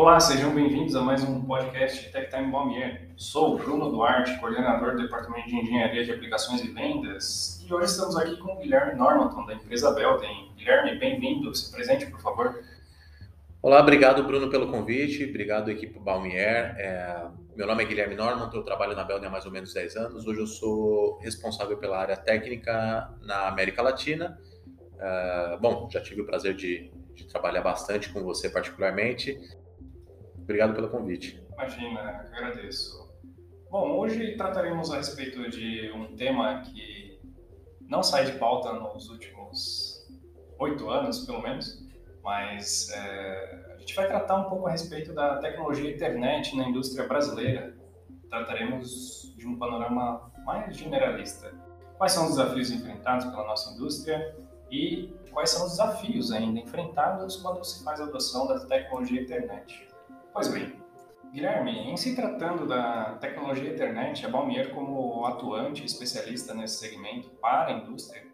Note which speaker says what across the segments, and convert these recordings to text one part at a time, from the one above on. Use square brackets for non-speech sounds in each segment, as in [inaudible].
Speaker 1: Olá, sejam bem-vindos a mais um podcast Tech Time Balmier. Sou o Bruno Duarte, coordenador do Departamento de Engenharia de Aplicações e Vendas, e hoje estamos aqui com o Guilherme Normanton, da empresa Belden. Guilherme, bem-vindo, se presente, por favor.
Speaker 2: Olá, obrigado, Bruno, pelo convite, obrigado, equipe Balmier. É, meu nome é Guilherme Normanton, eu trabalho na Belden há mais ou menos 10 anos. Hoje eu sou responsável pela área técnica na América Latina. É, bom, já tive o prazer de, de trabalhar bastante com você, particularmente. Obrigado pelo convite.
Speaker 1: Imagina, agradeço. Bom, hoje trataremos a respeito de um tema que não sai de pauta nos últimos oito anos, pelo menos, mas é, a gente vai tratar um pouco a respeito da tecnologia internet na indústria brasileira. Trataremos de um panorama mais generalista. Quais são os desafios enfrentados pela nossa indústria e quais são os desafios ainda enfrentados quando se faz a adoção da tecnologia internet? Pois bem, Guilherme, em se tratando da tecnologia internet, a Balmier como atuante especialista nesse segmento para a indústria,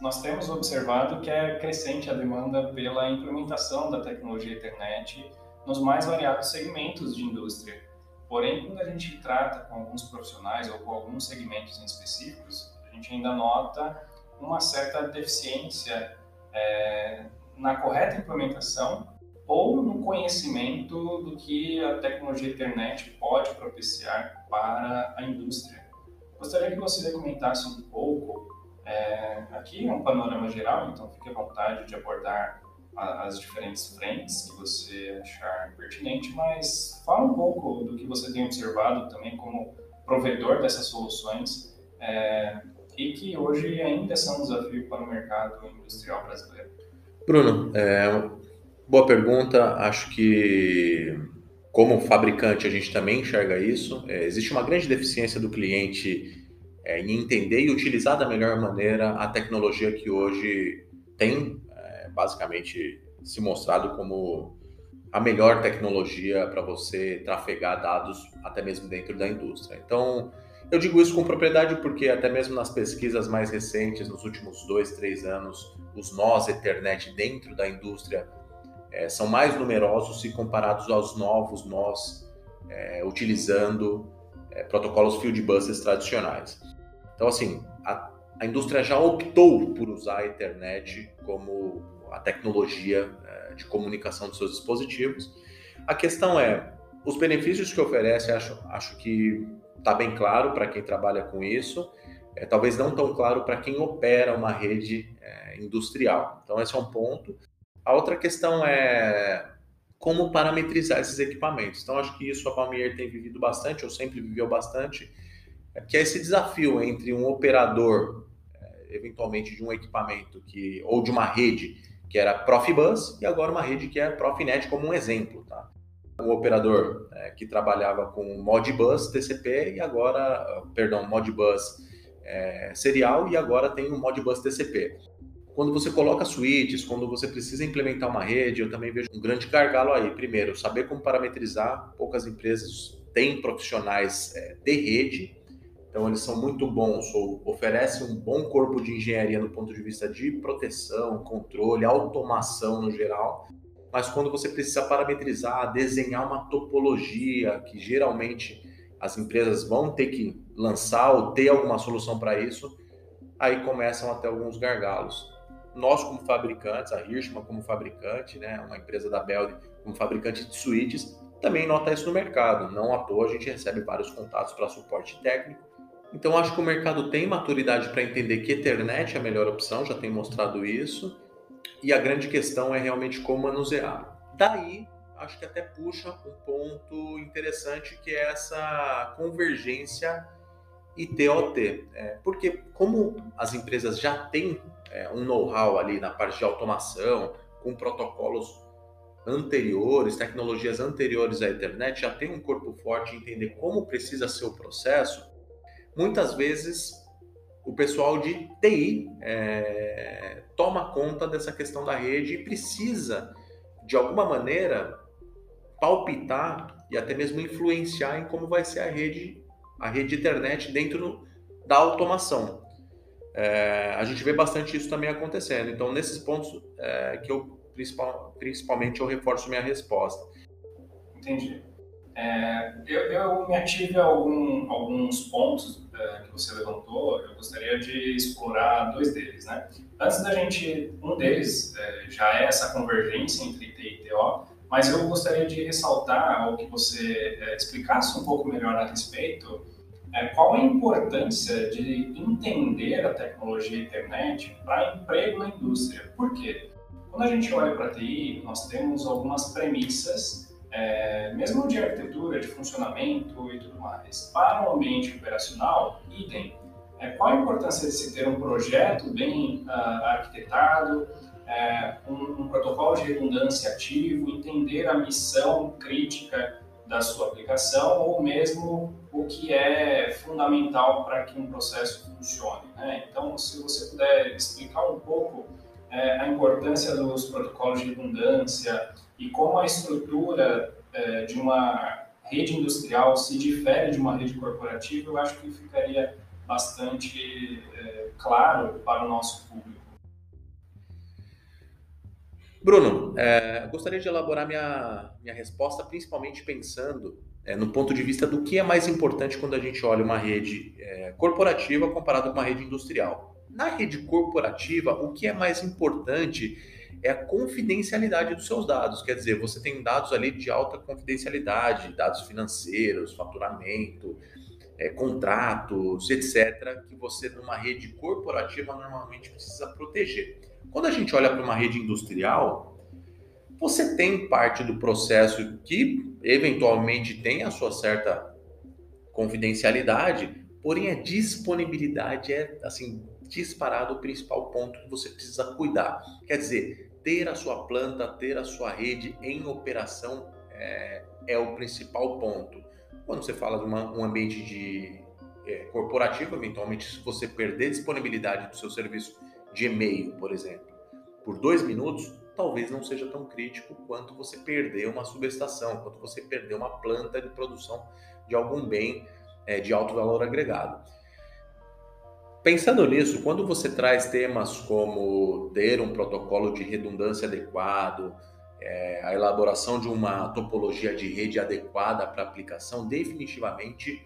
Speaker 1: nós temos observado que é crescente a demanda pela implementação da tecnologia internet nos mais variados segmentos de indústria. Porém, quando a gente trata com alguns profissionais ou com alguns segmentos em específicos, a gente ainda nota uma certa deficiência é, na correta implementação ou no conhecimento do que a tecnologia internet pode propiciar para a indústria. Gostaria que você comentasse um pouco, é, aqui é um panorama geral, então fique à vontade de abordar a, as diferentes frentes que você achar pertinente, mas fala um pouco do que você tem observado também como provedor dessas soluções é, e que hoje ainda são um desafio para o mercado industrial brasileiro.
Speaker 2: Bruno, é, Boa pergunta. Acho que, como fabricante, a gente também enxerga isso. É, existe uma grande deficiência do cliente é, em entender e utilizar da melhor maneira a tecnologia que hoje tem, é, basicamente, se mostrado como a melhor tecnologia para você trafegar dados, até mesmo dentro da indústria. Então, eu digo isso com propriedade porque, até mesmo nas pesquisas mais recentes, nos últimos dois, três anos, os nós Ethernet dentro da indústria é, são mais numerosos se comparados aos novos nós é, utilizando é, protocolos field buses tradicionais. Então, assim, a, a, indústria já optou por usar a internet como a tecnologia é, de comunicação dos seus dispositivos. A questão é, os benefícios que oferece, acho, acho que está bem claro para quem trabalha com isso, é, talvez não tão claro para quem opera uma rede é, industrial. Então, esse é um ponto. A outra questão é como parametrizar esses equipamentos. Então, acho que isso a Palmier tem vivido bastante, ou sempre viveu bastante, que é esse desafio entre um operador, é, eventualmente, de um equipamento que ou de uma rede que era Profibus e agora uma rede que é Profinet, como um exemplo. Tá? Um operador é, que trabalhava com Modbus TCP e agora, perdão, Modbus é, serial e agora tem o Modbus TCP. Quando você coloca switches, quando você precisa implementar uma rede, eu também vejo um grande gargalo aí. Primeiro, saber como parametrizar. Poucas empresas têm profissionais é, de rede, então eles são muito bons ou oferecem um bom corpo de engenharia no ponto de vista de proteção, controle, automação no geral. Mas quando você precisa parametrizar, desenhar uma topologia que geralmente as empresas vão ter que lançar ou ter alguma solução para isso, aí começam a ter alguns gargalos nós como fabricantes, a Hirschman como fabricante, né, uma empresa da Beld como fabricante de switches, também nota isso no mercado. Não à toa a gente recebe vários contatos para suporte técnico. Então acho que o mercado tem maturidade para entender que Ethernet é a melhor opção, já tem mostrado isso. E a grande questão é realmente como manusear. Daí, acho que até puxa um ponto interessante que é essa convergência ITOT. É, porque como as empresas já têm é, um know-how ali na parte de automação, com protocolos anteriores, tecnologias anteriores à internet, já tem um corpo forte entender como precisa ser o processo, muitas vezes o pessoal de TI é, toma conta dessa questão da rede e precisa, de alguma maneira, palpitar e até mesmo influenciar em como vai ser a rede, a rede internet dentro da automação. É, a gente vê bastante isso também acontecendo. Então, nesses pontos é, que eu principal, principalmente eu reforço minha resposta.
Speaker 1: Entendi. É, eu, eu, me ative a algum, alguns pontos é, que você levantou, eu gostaria de explorar dois deles. Né? Antes da gente, um deles é, já é essa convergência entre IT e TO, mas eu gostaria de ressaltar, ou que você é, explicasse um pouco melhor a respeito, é, qual a importância de entender a tecnologia internet para emprego na indústria. Por quê? Quando a gente olha para a TI, nós temos algumas premissas é, mesmo de arquitetura, de funcionamento e tudo mais. Para o ambiente operacional, idem. É, qual a importância de se ter um projeto bem uh, arquitetado, é, um, um, protocolo de redundância ativo, entender a missão crítica da sua aplicação ou mesmo o que é fundamental para que um processo funcione. Né? Então, se você puder explicar um pouco é, a importância dos protocolos de redundância, e como a estrutura é, de uma rede industrial se difere de uma rede corporativa, eu acho que ficaria bastante é, claro para o nosso público.
Speaker 2: Bruno, é, gostaria de elaborar minha, minha resposta principalmente pensando é, no ponto de vista do que é mais importante quando a gente olha uma rede é, corporativa comparada com uma rede industrial. Na rede corporativa, o que é mais importante é a confidencialidade dos seus dados. Quer dizer, você tem dados ali de alta confidencialidade, dados financeiros, faturamento, é, contratos, etc., que você, numa rede corporativa, normalmente precisa proteger. Quando a gente olha para uma rede industrial, você tem parte do processo que eventualmente tem a sua certa confidencialidade, porém a disponibilidade é assim disparado o principal ponto que você precisa cuidar. Quer dizer, ter a sua planta, ter a sua rede em operação é, é o principal ponto. Quando você fala de uma, um ambiente de é, corporativo, eventualmente, se você perder disponibilidade do seu serviço de e-mail, por exemplo, por dois minutos, talvez não seja tão crítico quanto você perder uma subestação, quanto você perder uma planta de produção de algum bem é, de alto valor agregado. Pensando nisso, quando você traz temas como ter um protocolo de redundância adequado, é, a elaboração de uma topologia de rede adequada para aplicação, definitivamente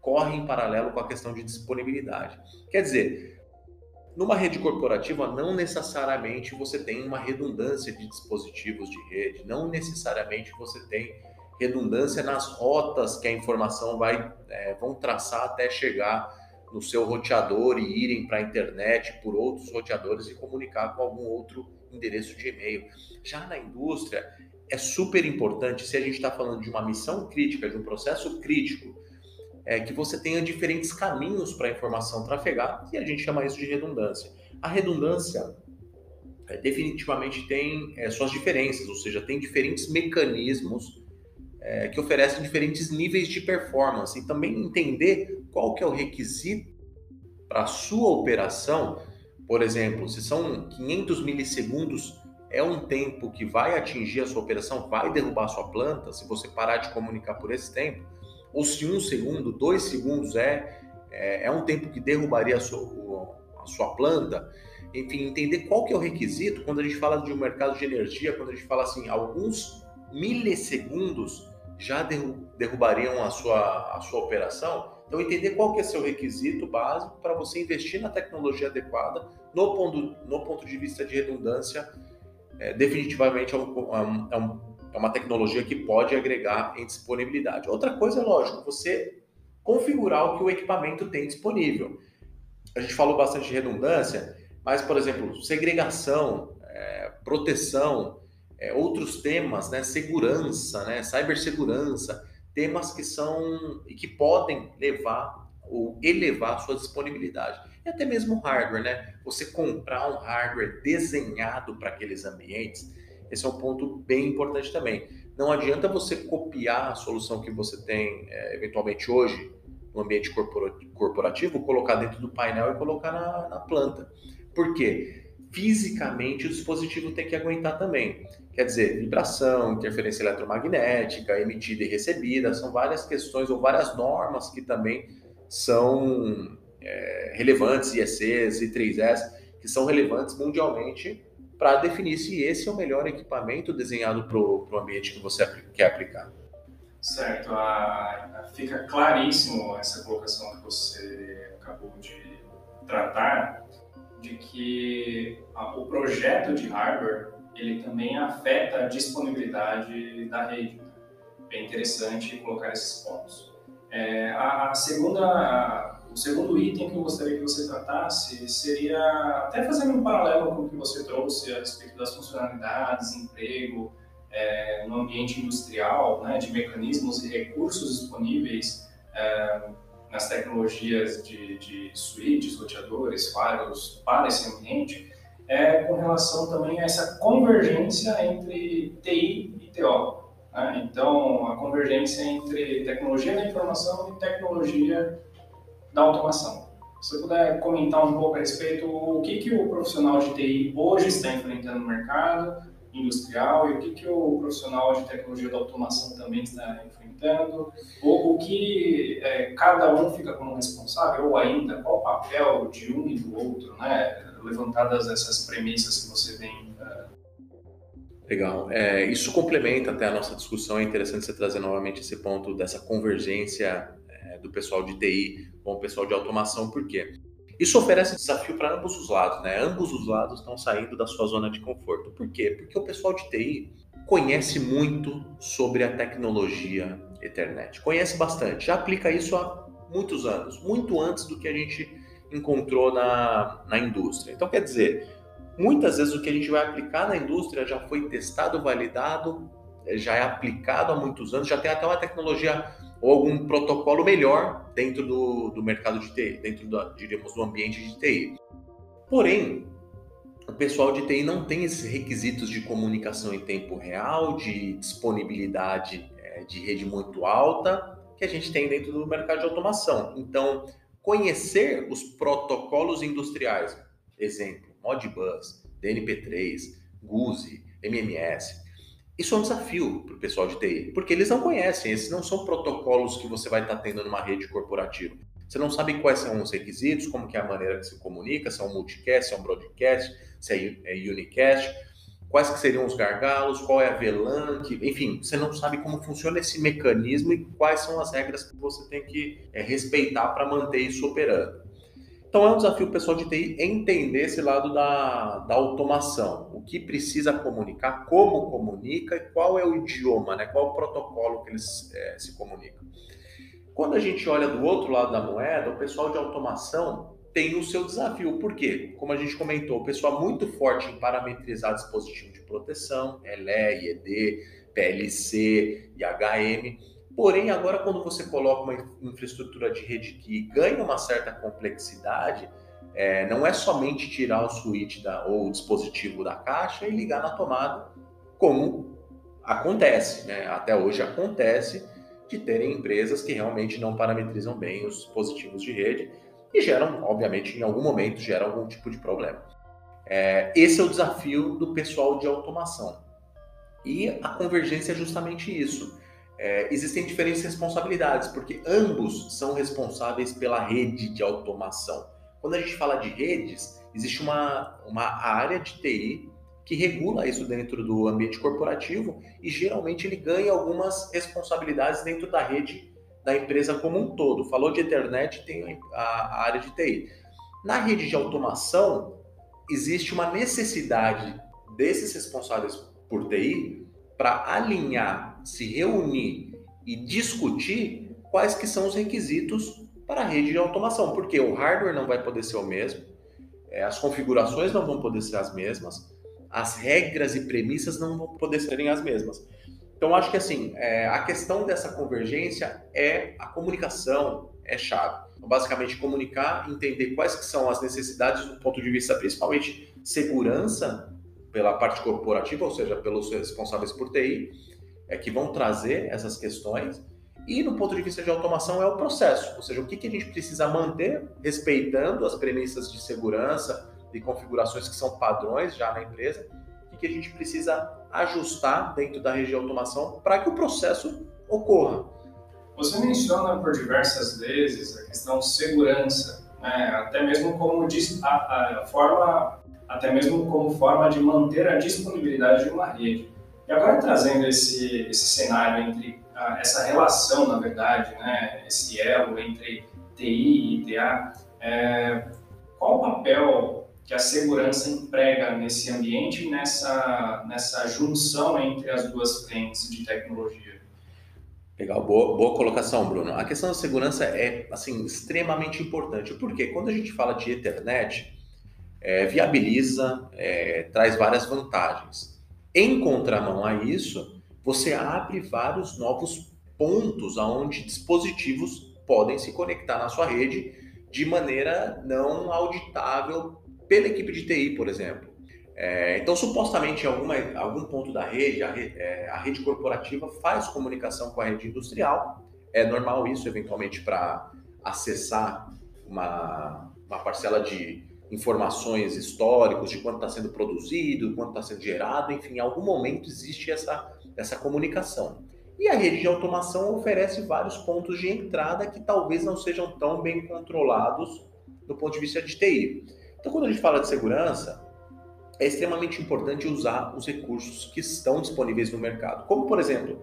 Speaker 2: corre em paralelo com a questão de disponibilidade. Quer dizer, numa rede corporativa, não necessariamente você tem uma redundância de dispositivos de rede, não necessariamente você tem redundância nas rotas que a informação vai é, vão traçar até chegar no seu roteador e irem para a internet por outros roteadores e comunicar com algum outro endereço de e-mail. Já na indústria, é super importante, se a gente está falando de uma missão crítica, de um processo crítico, é que você tenha diferentes caminhos para a informação trafegar, e a gente chama isso de redundância. A redundância é, definitivamente tem é, suas diferenças, ou seja, tem diferentes mecanismos é, que oferecem diferentes níveis de performance e também entender qual que é o requisito para a sua operação. Por exemplo, se são 500 milissegundos é um tempo que vai atingir a sua operação, vai derrubar a sua planta, se você parar de comunicar por esse tempo, ou se um segundo, dois segundos é, é, é um tempo que derrubaria a sua, a sua planta, enfim, entender qual que é o requisito quando a gente fala de um mercado de energia, quando a gente fala assim, alguns milissegundos já derrubariam a sua, a sua operação. Então, entender qual que é seu requisito básico para você investir na tecnologia adequada no ponto, no ponto de vista de redundância, é, definitivamente é, um, é, um, é uma tecnologia que pode agregar em disponibilidade. Outra coisa, é lógico, você configurar o que o equipamento tem disponível. A gente falou bastante de redundância, mas, por exemplo, segregação, é, proteção, é, outros temas, né, segurança, né, cibersegurança, temas que são e que podem levar ou elevar sua disponibilidade. E até mesmo hardware, né? Você comprar um hardware desenhado para aqueles ambientes, esse é um ponto bem importante também. Não adianta você copiar a solução que você tem é, eventualmente hoje no ambiente corporativo, colocar dentro do painel e colocar na, na planta. Por quê? fisicamente o dispositivo tem que aguentar também. Quer dizer, vibração, interferência eletromagnética, emitida e recebida, são várias questões ou várias normas que também são é, relevantes, IECs e 3S, que são relevantes mundialmente para definir se esse é o melhor equipamento desenhado para o ambiente que você quer aplicar.
Speaker 1: Certo, fica claríssimo essa colocação que você acabou de tratar, de que o projeto de hardware ele também afeta a disponibilidade da rede. Bem interessante colocar esses pontos. É, a, a, segunda, o segundo item que eu gostaria que você tratasse seria até fazendo um paralelo com o que você trouxe a respeito das funcionalidades, emprego, é, no ambiente industrial, né, de mecanismos e recursos disponíveis é, nas tecnologias de, de switches, roteadores, firewalls para esse ambiente, é com relação também a essa convergência entre TI e TO. Né? Então, a convergência entre tecnologia da informação e tecnologia da automação. Se você puder comentar um pouco a respeito o que, que o profissional de TI hoje está enfrentando no mercado, industrial e o que, que o profissional de tecnologia da automação também está enfrentando, ou o que é, cada um fica como responsável, ou ainda qual o papel de um e do outro, né? levantadas essas premissas que você vem. Uh...
Speaker 2: Legal. É, isso complementa até a nossa discussão. É interessante você trazer novamente esse ponto dessa convergência é, do pessoal de TI com o pessoal de automação, por quê? Isso oferece desafio para ambos os lados, né? Ambos os lados estão saindo da sua zona de conforto. Por quê? Porque o pessoal de TI conhece muito sobre a tecnologia Ethernet, conhece bastante, já aplica isso há muitos anos, muito antes do que a gente encontrou na, na indústria. Então, quer dizer, muitas vezes o que a gente vai aplicar na indústria já foi testado, validado, já é aplicado há muitos anos, já tem até uma tecnologia ou algum protocolo melhor dentro do, do mercado de TI, dentro, da, diríamos, do ambiente de TI. Porém, o pessoal de TI não tem esses requisitos de comunicação em tempo real, de disponibilidade é, de rede muito alta, que a gente tem dentro do mercado de automação. Então, conhecer os protocolos industriais, exemplo, Modbus, DNP3, GUSE, MMS, isso é um desafio para o pessoal de TI, porque eles não conhecem, esses não são protocolos que você vai estar tá tendo numa rede corporativa. Você não sabe quais são os requisitos, como que é a maneira que se comunica, se é um multicast, se é um broadcast, se é, é unicast, quais que seriam os gargalos, qual é a VLAN, que, enfim, você não sabe como funciona esse mecanismo e quais são as regras que você tem que é, respeitar para manter isso operando. Então é um desafio pessoal de TI entender esse lado da, da automação, o que precisa comunicar, como comunica e qual é o idioma, né? qual é o protocolo que eles é, se comunicam. Quando a gente olha do outro lado da moeda, o pessoal de automação tem o seu desafio. Por quê? Como a gente comentou, o pessoal muito forte em parametrizar dispositivo de proteção, LE, IED, PLC e HM Porém, agora quando você coloca uma infraestrutura de rede que ganha uma certa complexidade, é, não é somente tirar o switch da, ou o dispositivo da caixa e ligar na tomada, como acontece, né? até hoje acontece de terem empresas que realmente não parametrizam bem os dispositivos de rede e geram, obviamente, em algum momento geram algum tipo de problema. É, esse é o desafio do pessoal de automação. E a convergência é justamente isso é, existem diferentes responsabilidades, porque ambos são responsáveis pela rede de automação. Quando a gente fala de redes, existe uma, uma área de TI que regula isso dentro do ambiente corporativo e geralmente ele ganha algumas responsabilidades dentro da rede da empresa como um todo. Falou de internet, tem a, a área de TI. Na rede de automação, existe uma necessidade desses responsáveis por TI para alinhar se reunir e discutir quais que são os requisitos para a rede de automação, porque o hardware não vai poder ser o mesmo, é, as configurações não vão poder ser as mesmas, as regras e premissas não vão poder serem as mesmas. Então, acho que assim, é, a questão dessa convergência é a comunicação, é chave. Então, basicamente, comunicar, entender quais que são as necessidades do ponto de vista, principalmente, segurança pela parte corporativa, ou seja, pelos responsáveis por TI, é, que vão trazer essas questões. E no ponto de vista de automação é o processo, ou seja, o que, que a gente precisa manter respeitando as premissas de segurança e configurações que são padrões já na empresa, o que, a gente precisa ajustar dentro da rede de automação para que o processo ocorra.
Speaker 1: Você menciona por diversas vezes a questão segurança, né? até mesmo como a, a forma, até mesmo como forma de manter a disponibilidade de uma rede. E agora trazendo esse, esse cenário entre a, essa relação, na verdade, né, esse elo entre TI e TA, é, qual o papel que a segurança emprega nesse ambiente nessa, nessa junção entre as duas frentes de tecnologia?
Speaker 2: Legal, boa, boa colocação, Bruno. A questão da segurança é assim extremamente importante, porque quando a gente fala de Ethernet, é, viabiliza, é, traz várias vantagens. Em contramão a isso, você abre vários novos pontos aonde dispositivos podem se conectar na sua rede de maneira não auditável pela equipe de TI, por exemplo. É, então, supostamente, em alguma, algum ponto da rede a, rede, é, a rede corporativa faz comunicação com a rede industrial. É normal isso, eventualmente, para acessar uma, uma parcela de informações históricos de quanto está sendo produzido, quanto está sendo gerado, enfim, em algum momento existe essa, essa comunicação. E a rede de automação oferece vários pontos de entrada que talvez não sejam tão bem controlados do ponto de vista de TI. Então, quando a gente fala de segurança, é extremamente importante usar os recursos que estão disponíveis no mercado, como, por exemplo,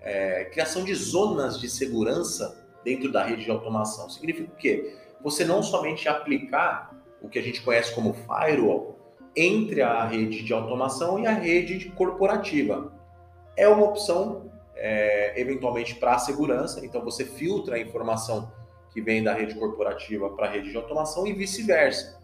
Speaker 2: é, criação de zonas de segurança dentro da rede de automação. Significa o quê? Você não somente aplicar o que a gente conhece como firewall entre a rede de automação e a rede corporativa. É uma opção, é, eventualmente, para a segurança, então você filtra a informação que vem da rede corporativa para a rede de automação e vice-versa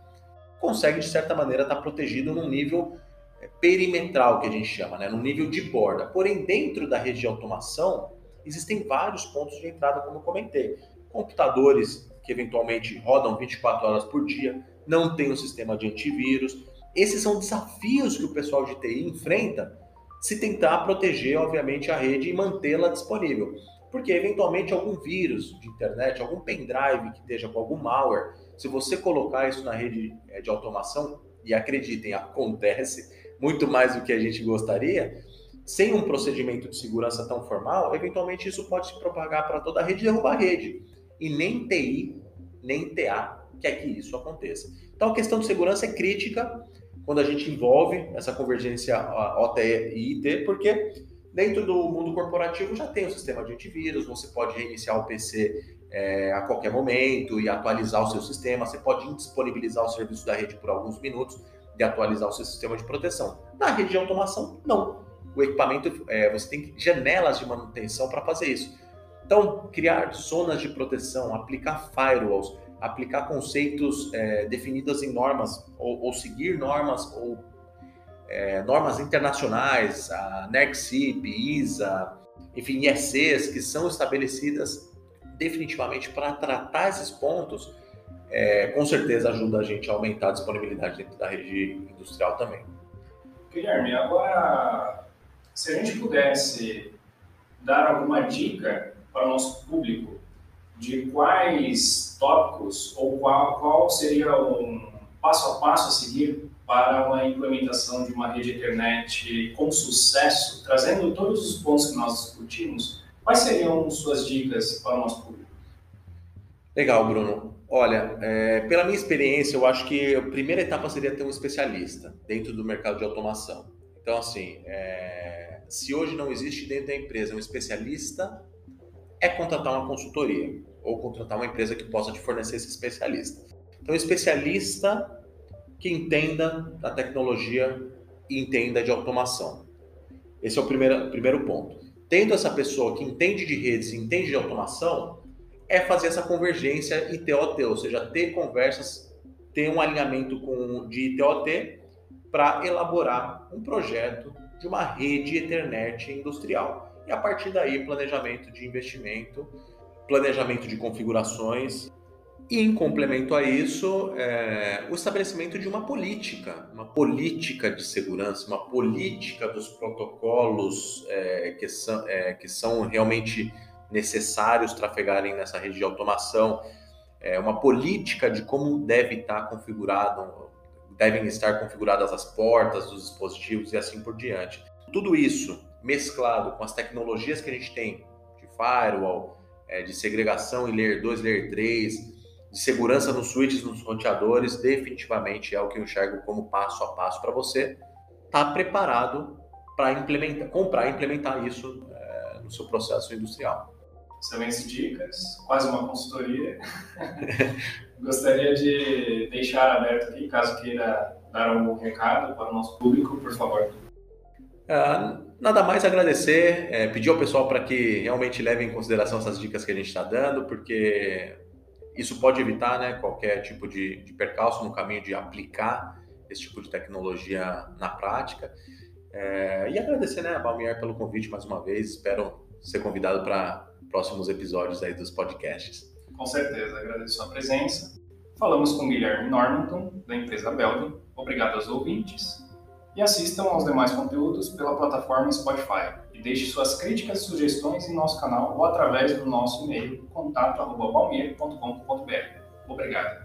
Speaker 2: consegue, de certa maneira, estar tá protegido num nível é, perimetral, que a gente chama, né? num nível de borda. Porém, dentro da rede de automação, existem vários pontos de entrada, como eu comentei. Computadores que eventualmente rodam 24 horas por dia, não tem um sistema de antivírus. Esses são desafios que o pessoal de TI enfrenta se tentar proteger, obviamente, a rede e mantê-la disponível. Porque, eventualmente, algum vírus de internet, algum pendrive que esteja com algum malware, se você colocar isso na rede eh, de automação, e acreditem, acontece muito mais do que a gente gostaria, sem um procedimento de segurança tão formal, eventualmente isso pode se propagar para toda a rede e derrubar a rede. E nem TI, nem TA quer que isso aconteça. Então a questão de segurança é crítica quando a gente envolve essa convergência OT e IT, porque dentro do mundo corporativo já tem o sistema de antivírus, você pode reiniciar o PC é, a qualquer momento e atualizar o seu sistema. Você pode indisponibilizar o serviço da rede por alguns minutos e atualizar o seu sistema de proteção. Na rede de automação, não. O equipamento, é, você tem janelas de manutenção para fazer isso. Então, criar zonas de proteção, aplicar firewalls, aplicar conceitos é, definidos em normas, ou, ou seguir normas, ou é, normas internacionais, a NERC-CIP, ISA, enfim, IECs, que são estabelecidas definitivamente para tratar esses pontos, é, com certeza ajuda a gente a aumentar a disponibilidade dentro da rede industrial também.
Speaker 1: Guilherme, agora, se a gente pudesse dar alguma dica para o nosso público de quais tópicos ou qual, qual seria um passo a passo a seguir para uma implementação de uma rede internet com sucesso, trazendo todos os pontos que nós discutimos, Quais seriam suas dicas para o nosso público?
Speaker 2: Legal, Bruno. Olha, é, pela minha experiência, eu acho que a primeira etapa seria ter um especialista dentro do mercado de automação. Então, assim, é, se hoje não existe dentro da empresa um especialista, é contratar uma consultoria ou contratar uma empresa que possa te fornecer esse especialista. Então, especialista que entenda da tecnologia e entenda de automação. Esse é o primeiro, primeiro ponto tendo essa pessoa que entende de redes e entende de automação, é fazer essa convergência ITOT, ou seja, ter conversas, ter um alinhamento com, de ITOT para elaborar um projeto de uma rede Ethernet industrial. E a partir daí, planejamento de investimento, planejamento de configurações e em complemento a isso, é, o estabelecimento de uma política, uma política de segurança, uma política dos protocolos é, que, são, é, que são realmente necessários trafegarem nessa rede de automação, é, uma política de como deve estar configurado, devem estar configuradas as portas dos dispositivos e assim por diante. Tudo isso mesclado com as tecnologias que a gente tem de firewall, é, de segregação em Layer 2, Layer 3, de segurança nos switches, nos roteadores, definitivamente é o que eu enxergo como passo a passo para você estar tá preparado para implementar, comprar e implementar isso é, no seu processo industrial.
Speaker 1: Excelentes dicas, quase uma consultoria. [laughs] Gostaria de deixar aberto aqui, caso queira dar algum recado para o nosso público, por favor.
Speaker 2: Uh, nada mais agradecer, é, pedir ao pessoal para que realmente levem em consideração essas dicas que a gente está dando, porque isso pode evitar né, qualquer tipo de, de percalço no caminho de aplicar esse tipo de tecnologia na prática. É, e agradecer né, a Balmier pelo convite mais uma vez. Espero ser convidado para próximos episódios aí dos podcasts.
Speaker 1: Com certeza, agradeço a presença. Falamos com Guilherme Normanton, da empresa Belden. Obrigado aos ouvintes. E assistam aos demais conteúdos pela plataforma Spotify. E deixe suas críticas e sugestões em nosso canal ou através do nosso e-mail contato.balmier.com.br. Obrigado.